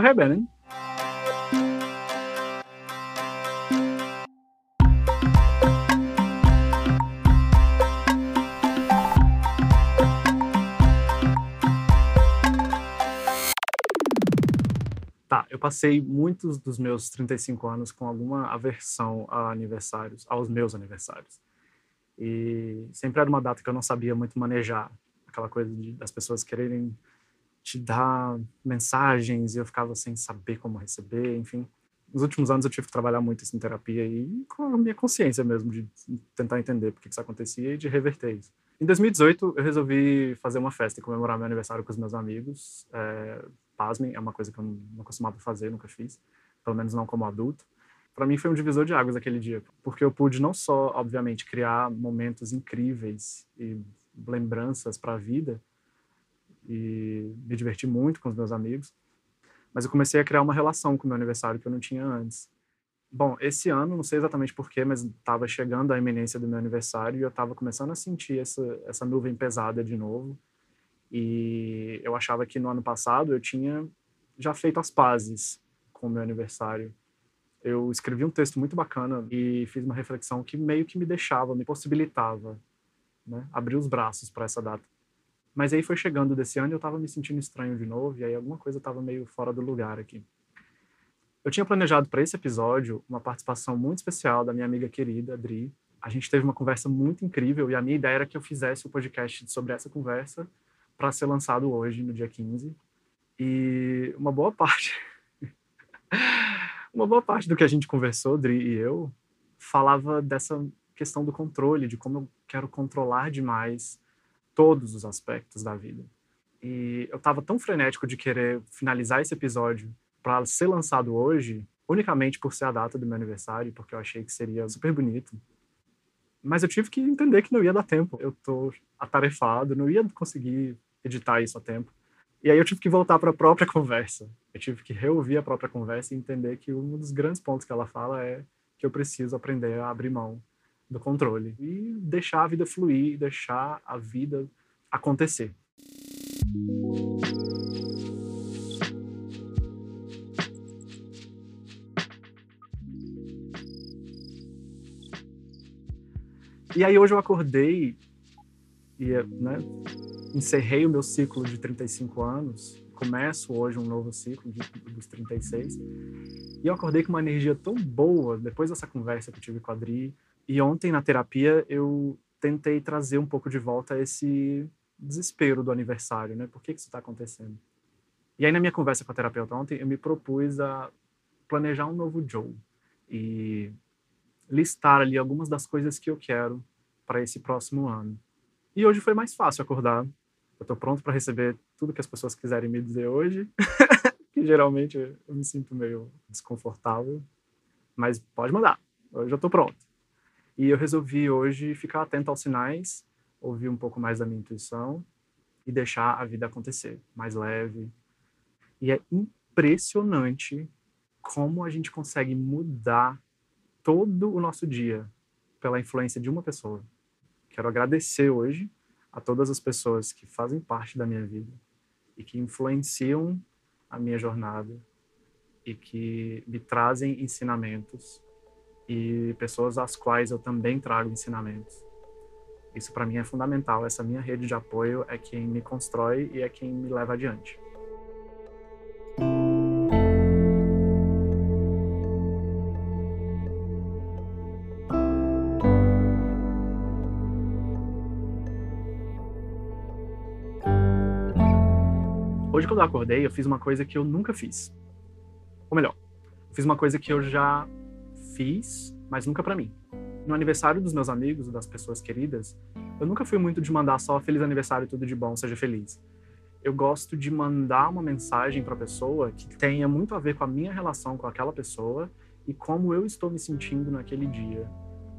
ahead, Bannon. Tá, eu passei muitos dos meus 35 anos com alguma aversão a aniversários, aos meus aniversários. E sempre era uma data que eu não sabia muito manejar, aquela coisa de, das pessoas quererem te dar mensagens e eu ficava sem saber como receber, enfim. Nos últimos anos eu tive que trabalhar muito isso em terapia e com a minha consciência mesmo de tentar entender por que isso acontecia e de reverter isso. Em 2018 eu resolvi fazer uma festa e comemorar meu aniversário com os meus amigos. É, pasmem, é uma coisa que eu não costumava fazer, nunca fiz, pelo menos não como adulto. Para mim foi um divisor de águas aquele dia, porque eu pude não só, obviamente, criar momentos incríveis e lembranças para a vida e me divertir muito com os meus amigos, mas eu comecei a criar uma relação com o meu aniversário que eu não tinha antes. Bom, esse ano, não sei exatamente porquê, mas estava chegando a iminência do meu aniversário e eu estava começando a sentir essa, essa nuvem pesada de novo e eu achava que no ano passado eu tinha já feito as pazes com o meu aniversário. Eu escrevi um texto muito bacana e fiz uma reflexão que meio que me deixava, me possibilitava né, abrir os braços para essa data. Mas aí foi chegando desse ano e eu estava me sentindo estranho de novo e aí alguma coisa estava meio fora do lugar aqui. Eu tinha planejado para esse episódio uma participação muito especial da minha amiga querida, Adri. A gente teve uma conversa muito incrível e a minha ideia era que eu fizesse o podcast sobre essa conversa para ser lançado hoje, no dia 15. E uma boa parte. uma boa parte do que a gente conversou, Dri e eu, falava dessa questão do controle, de como eu quero controlar demais todos os aspectos da vida. E eu estava tão frenético de querer finalizar esse episódio para ser lançado hoje, unicamente por ser a data do meu aniversário, porque eu achei que seria super bonito. Mas eu tive que entender que não ia dar tempo. Eu tô atarefado, não ia conseguir editar isso a tempo. E aí eu tive que voltar para a própria conversa. Eu tive que reouvir a própria conversa e entender que um dos grandes pontos que ela fala é que eu preciso aprender a abrir mão do controle e deixar a vida fluir, deixar a vida acontecer. E aí hoje eu acordei e né, encerrei o meu ciclo de 35 anos, começo hoje um novo ciclo de, dos 36, e eu acordei com uma energia tão boa depois dessa conversa que eu tive com a Adri. E ontem na terapia eu tentei trazer um pouco de volta esse desespero do aniversário, né? Por que, que isso está acontecendo? E aí na minha conversa com a terapeuta ontem eu me propus a planejar um novo Joe e listar ali algumas das coisas que eu quero para esse próximo ano. E hoje foi mais fácil acordar eu estou pronto para receber tudo que as pessoas quiserem me dizer hoje, que geralmente eu me sinto meio desconfortável, mas pode mandar, hoje eu estou pronto. E eu resolvi hoje ficar atento aos sinais, ouvir um pouco mais da minha intuição e deixar a vida acontecer, mais leve. E é impressionante como a gente consegue mudar todo o nosso dia pela influência de uma pessoa. Quero agradecer hoje a todas as pessoas que fazem parte da minha vida e que influenciam a minha jornada e que me trazem ensinamentos e pessoas às quais eu também trago ensinamentos. Isso para mim é fundamental. Essa minha rede de apoio é quem me constrói e é quem me leva adiante. Hoje, quando eu acordei, eu fiz uma coisa que eu nunca fiz. Ou melhor, eu fiz uma coisa que eu já fiz, mas nunca para mim. No aniversário dos meus amigos, das pessoas queridas, eu nunca fui muito de mandar só feliz aniversário, tudo de bom, seja feliz. Eu gosto de mandar uma mensagem para a pessoa que tenha muito a ver com a minha relação com aquela pessoa e como eu estou me sentindo naquele dia.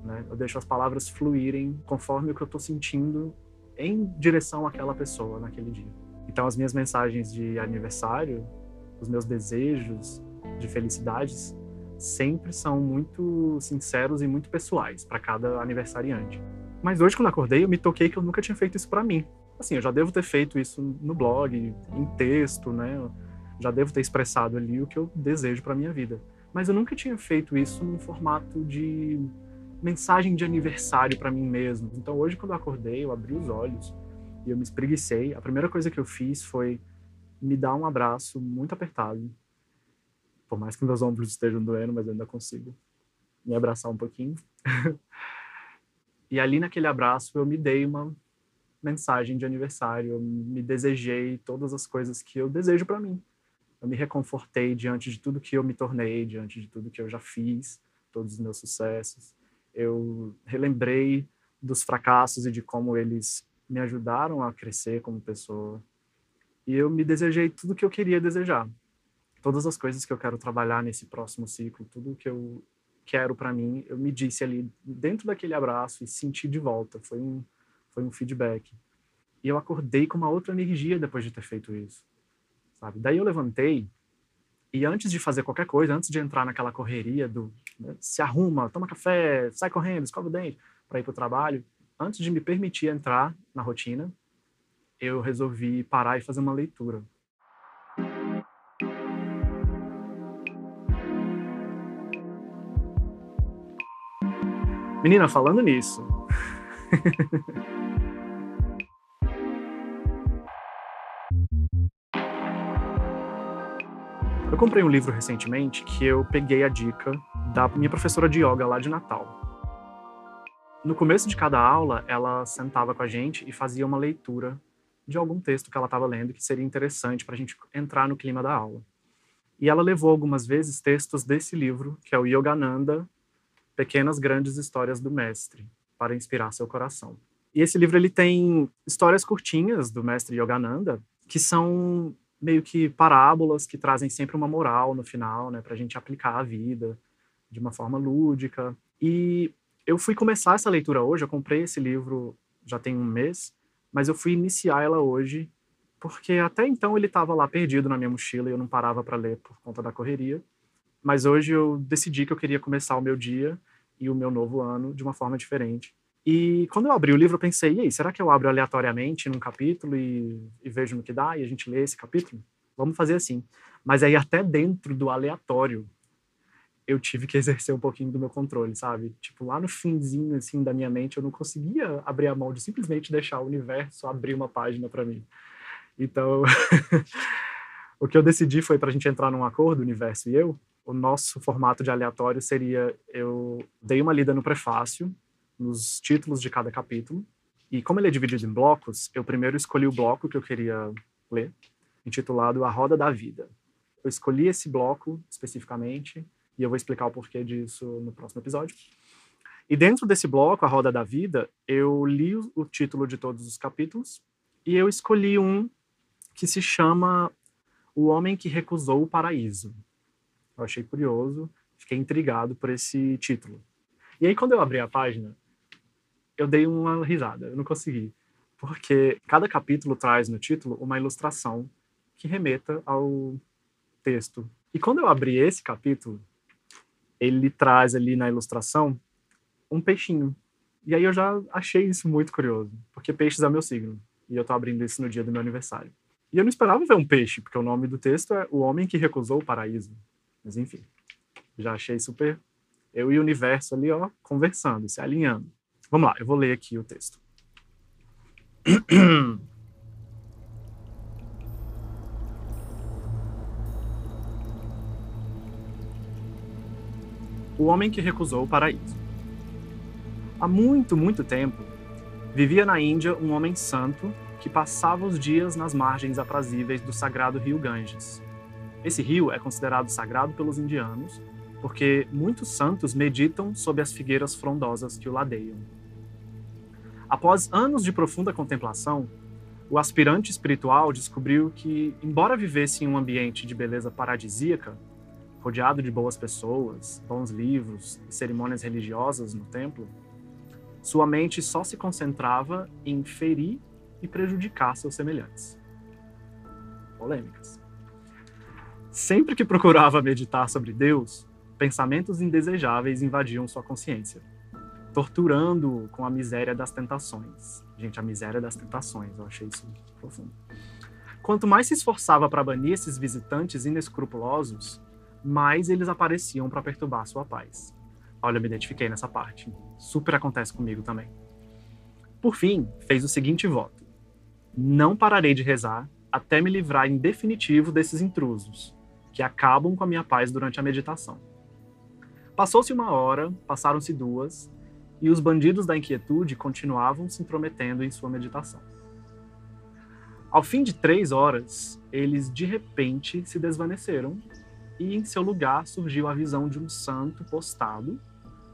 Né? Eu deixo as palavras fluírem conforme o que eu estou sentindo em direção àquela pessoa naquele dia. Então, as minhas mensagens de aniversário, os meus desejos de felicidades, sempre são muito sinceros e muito pessoais para cada aniversariante. Mas hoje, quando acordei, eu me toquei que eu nunca tinha feito isso para mim. Assim, eu já devo ter feito isso no blog, em texto, né? já devo ter expressado ali o que eu desejo para minha vida. Mas eu nunca tinha feito isso num formato de mensagem de aniversário para mim mesmo. Então hoje quando eu acordei, eu abri os olhos e eu me espreguicei. A primeira coisa que eu fiz foi me dar um abraço muito apertado. Por mais que meus ombros estejam doendo, mas eu ainda consigo me abraçar um pouquinho. e ali naquele abraço eu me dei uma mensagem de aniversário, eu me desejei todas as coisas que eu desejo para mim. Eu me reconfortei diante de tudo que eu me tornei, diante de tudo que eu já fiz, todos os meus sucessos. Eu relembrei dos fracassos e de como eles me ajudaram a crescer como pessoa. E eu me desejei tudo que eu queria desejar. Todas as coisas que eu quero trabalhar nesse próximo ciclo, tudo que eu quero para mim, eu me disse ali dentro daquele abraço e senti de volta. Foi um foi um feedback. E eu acordei com uma outra energia depois de ter feito isso. Sabe? Daí eu levantei e antes de fazer qualquer coisa, antes de entrar naquela correria do né, se arruma, toma café, sai correndo, escova o dente para ir para o trabalho, antes de me permitir entrar na rotina, eu resolvi parar e fazer uma leitura. Menina, falando nisso. eu comprei um livro recentemente que eu peguei a dica da minha professora de yoga lá de Natal. No começo de cada aula, ela sentava com a gente e fazia uma leitura de algum texto que ela estava lendo que seria interessante para a gente entrar no clima da aula. E ela levou algumas vezes textos desse livro, que é o Yogananda, Pequenas Grandes Histórias do Mestre, para inspirar seu coração. E esse livro ele tem histórias curtinhas do mestre Yogananda, que são meio que parábolas que trazem sempre uma moral no final, né, para a gente aplicar a vida de uma forma lúdica. E eu fui começar essa leitura hoje, eu comprei esse livro já tem um mês, mas eu fui iniciar ela hoje porque até então ele estava lá perdido na minha mochila e eu não parava para ler por conta da correria. Mas hoje eu decidi que eu queria começar o meu dia e o meu novo ano de uma forma diferente. E quando eu abri o livro, eu pensei, e aí, será que eu abro aleatoriamente num capítulo e, e vejo no que dá e a gente lê esse capítulo? Vamos fazer assim. Mas aí, até dentro do aleatório, eu tive que exercer um pouquinho do meu controle, sabe? Tipo, lá no finzinho, assim, da minha mente, eu não conseguia abrir a mão de simplesmente deixar o universo abrir uma página para mim. Então, o que eu decidi foi para a gente entrar num acordo, o universo e eu. O nosso formato de aleatório seria: eu dei uma lida no prefácio, nos títulos de cada capítulo. E como ele é dividido em blocos, eu primeiro escolhi o bloco que eu queria ler, intitulado A Roda da Vida. Eu escolhi esse bloco especificamente e eu vou explicar o porquê disso no próximo episódio. E dentro desse bloco, A Roda da Vida, eu li o título de todos os capítulos e eu escolhi um que se chama O Homem que Recusou o Paraíso. Eu achei curioso, fiquei intrigado por esse título. E aí, quando eu abri a página, eu dei uma risada, eu não consegui. Porque cada capítulo traz no título uma ilustração que remeta ao texto. E quando eu abri esse capítulo, ele traz ali na ilustração um peixinho. E aí eu já achei isso muito curioso, porque peixes é meu signo. E eu tô abrindo isso no dia do meu aniversário. E eu não esperava ver um peixe, porque o nome do texto é O Homem que Recusou o Paraíso. Mas enfim, já achei super. Eu e o universo ali, ó, conversando, se alinhando. Vamos lá, eu vou ler aqui o texto. O homem que recusou o paraíso. Há muito, muito tempo, vivia na Índia um homem santo que passava os dias nas margens aprazíveis do sagrado rio Ganges. Esse rio é considerado sagrado pelos indianos porque muitos santos meditam sob as figueiras frondosas que o ladeiam. Após anos de profunda contemplação, o aspirante espiritual descobriu que, embora vivesse em um ambiente de beleza paradisíaca, rodeado de boas pessoas, bons livros e cerimônias religiosas no templo, sua mente só se concentrava em ferir e prejudicar seus semelhantes. Polêmicas. Sempre que procurava meditar sobre Deus, pensamentos indesejáveis invadiam sua consciência torturando com a miséria das tentações. Gente, a miséria das tentações, eu achei isso profundo. Quanto mais se esforçava para banir esses visitantes inescrupulosos, mais eles apareciam para perturbar sua paz. Olha, eu me identifiquei nessa parte. Super acontece comigo também. Por fim, fez o seguinte voto: Não pararei de rezar até me livrar em definitivo desses intrusos, que acabam com a minha paz durante a meditação. Passou-se uma hora, passaram-se duas, e os bandidos da inquietude continuavam se intrometendo em sua meditação. Ao fim de três horas, eles de repente se desvaneceram e em seu lugar surgiu a visão de um santo postado,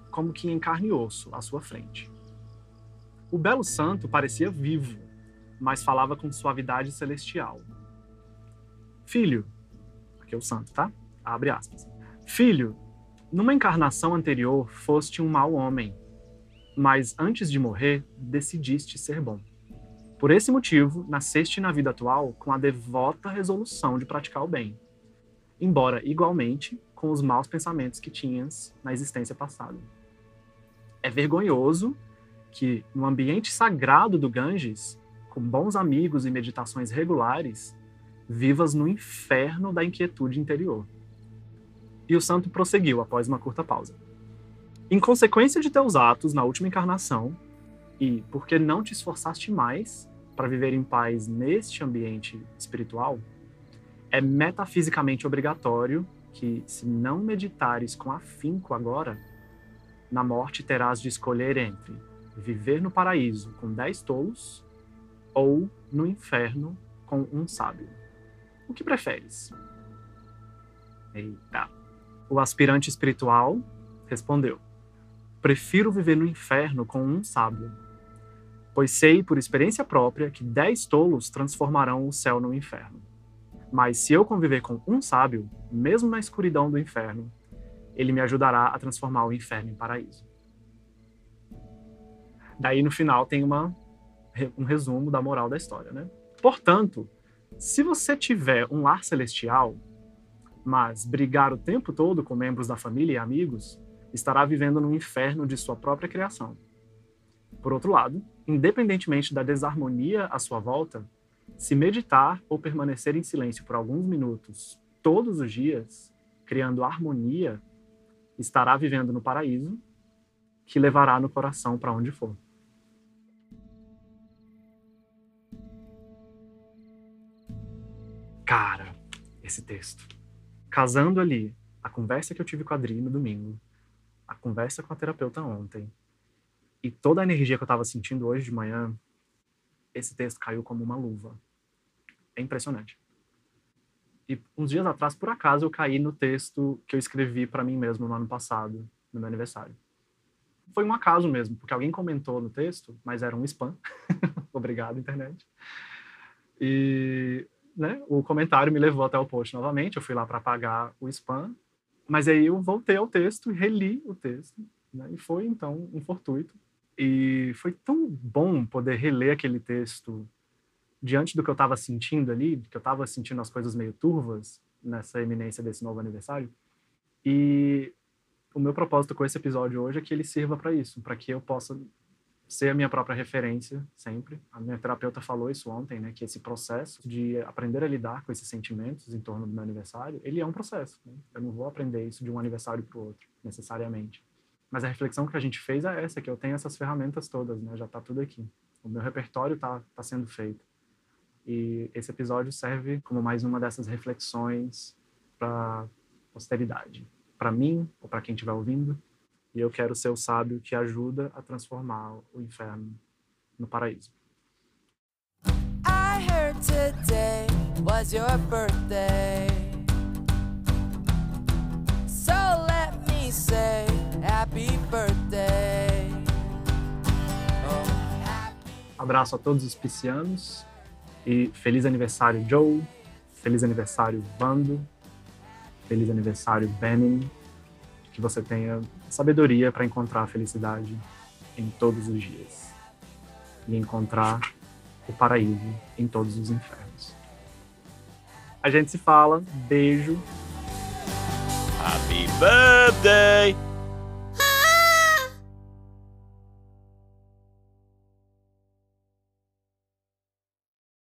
como que em carne e osso, à sua frente. O belo santo parecia vivo, mas falava com suavidade celestial. Filho, aqui é o santo, tá? Abre aspas. Filho, numa encarnação anterior foste um mau homem, mas antes de morrer decidiste ser bom. Por esse motivo, nasceste na vida atual com a devota resolução de praticar o bem, embora igualmente com os maus pensamentos que tinhas na existência passada. É vergonhoso que, no ambiente sagrado do Ganges, com bons amigos e meditações regulares, vivas no inferno da inquietude interior. E o santo prosseguiu após uma curta pausa. Em consequência de teus atos na última encarnação, e porque não te esforçaste mais para viver em paz neste ambiente espiritual, é metafisicamente obrigatório que, se não meditares com afinco agora, na morte terás de escolher entre viver no paraíso com dez tolos ou no inferno com um sábio. O que preferes? Eita. O aspirante espiritual respondeu: Prefiro viver no inferno com um sábio, pois sei por experiência própria que dez tolos transformarão o céu no inferno. Mas se eu conviver com um sábio, mesmo na escuridão do inferno, ele me ajudará a transformar o inferno em paraíso. Daí no final tem uma, um resumo da moral da história, né? Portanto, se você tiver um lar celestial, mas brigar o tempo todo com membros da família e amigos, estará vivendo no inferno de sua própria criação. Por outro lado, independentemente da desarmonia à sua volta, se meditar ou permanecer em silêncio por alguns minutos todos os dias, criando harmonia estará vivendo no paraíso, que levará no coração para onde for. Cara, esse texto. Casando ali a conversa que eu tive com a Adri no domingo, a conversa com a terapeuta ontem, e toda a energia que eu estava sentindo hoje de manhã, esse texto caiu como uma luva. É impressionante. E uns dias atrás, por acaso, eu caí no texto que eu escrevi para mim mesmo no ano passado, no meu aniversário. Foi um acaso mesmo, porque alguém comentou no texto, mas era um spam. Obrigado, internet. E né, o comentário me levou até o post novamente. Eu fui lá para apagar o spam, mas aí eu voltei ao texto e reli o texto. Né, e foi então um fortuito. E foi tão bom poder reler aquele texto diante do que eu estava sentindo ali, que eu estava sentindo as coisas meio turvas nessa eminência desse novo aniversário. E o meu propósito com esse episódio hoje é que ele sirva para isso, para que eu possa ser a minha própria referência sempre. A minha terapeuta falou isso ontem, né, que esse processo de aprender a lidar com esses sentimentos em torno do meu aniversário, ele é um processo. Né? Eu não vou aprender isso de um aniversário para o outro, necessariamente. Mas a reflexão que a gente fez é essa, que eu tenho essas ferramentas todas, né? Já está tudo aqui. O meu repertório está tá sendo feito. E esse episódio serve como mais uma dessas reflexões para posteridade, para mim ou para quem estiver ouvindo. E eu quero ser o sábio que ajuda a transformar o inferno no paraíso. I heard today was your birthday. So let me say happy birthday. Oh, happy... Abraço a todos os piscianos e feliz aniversário, Joe. Feliz aniversário, Vando. Feliz aniversário, Benin. Que você tenha sabedoria para encontrar a felicidade em todos os dias. E encontrar o paraíso em todos os infernos. A gente se fala. Beijo. Happy birthday!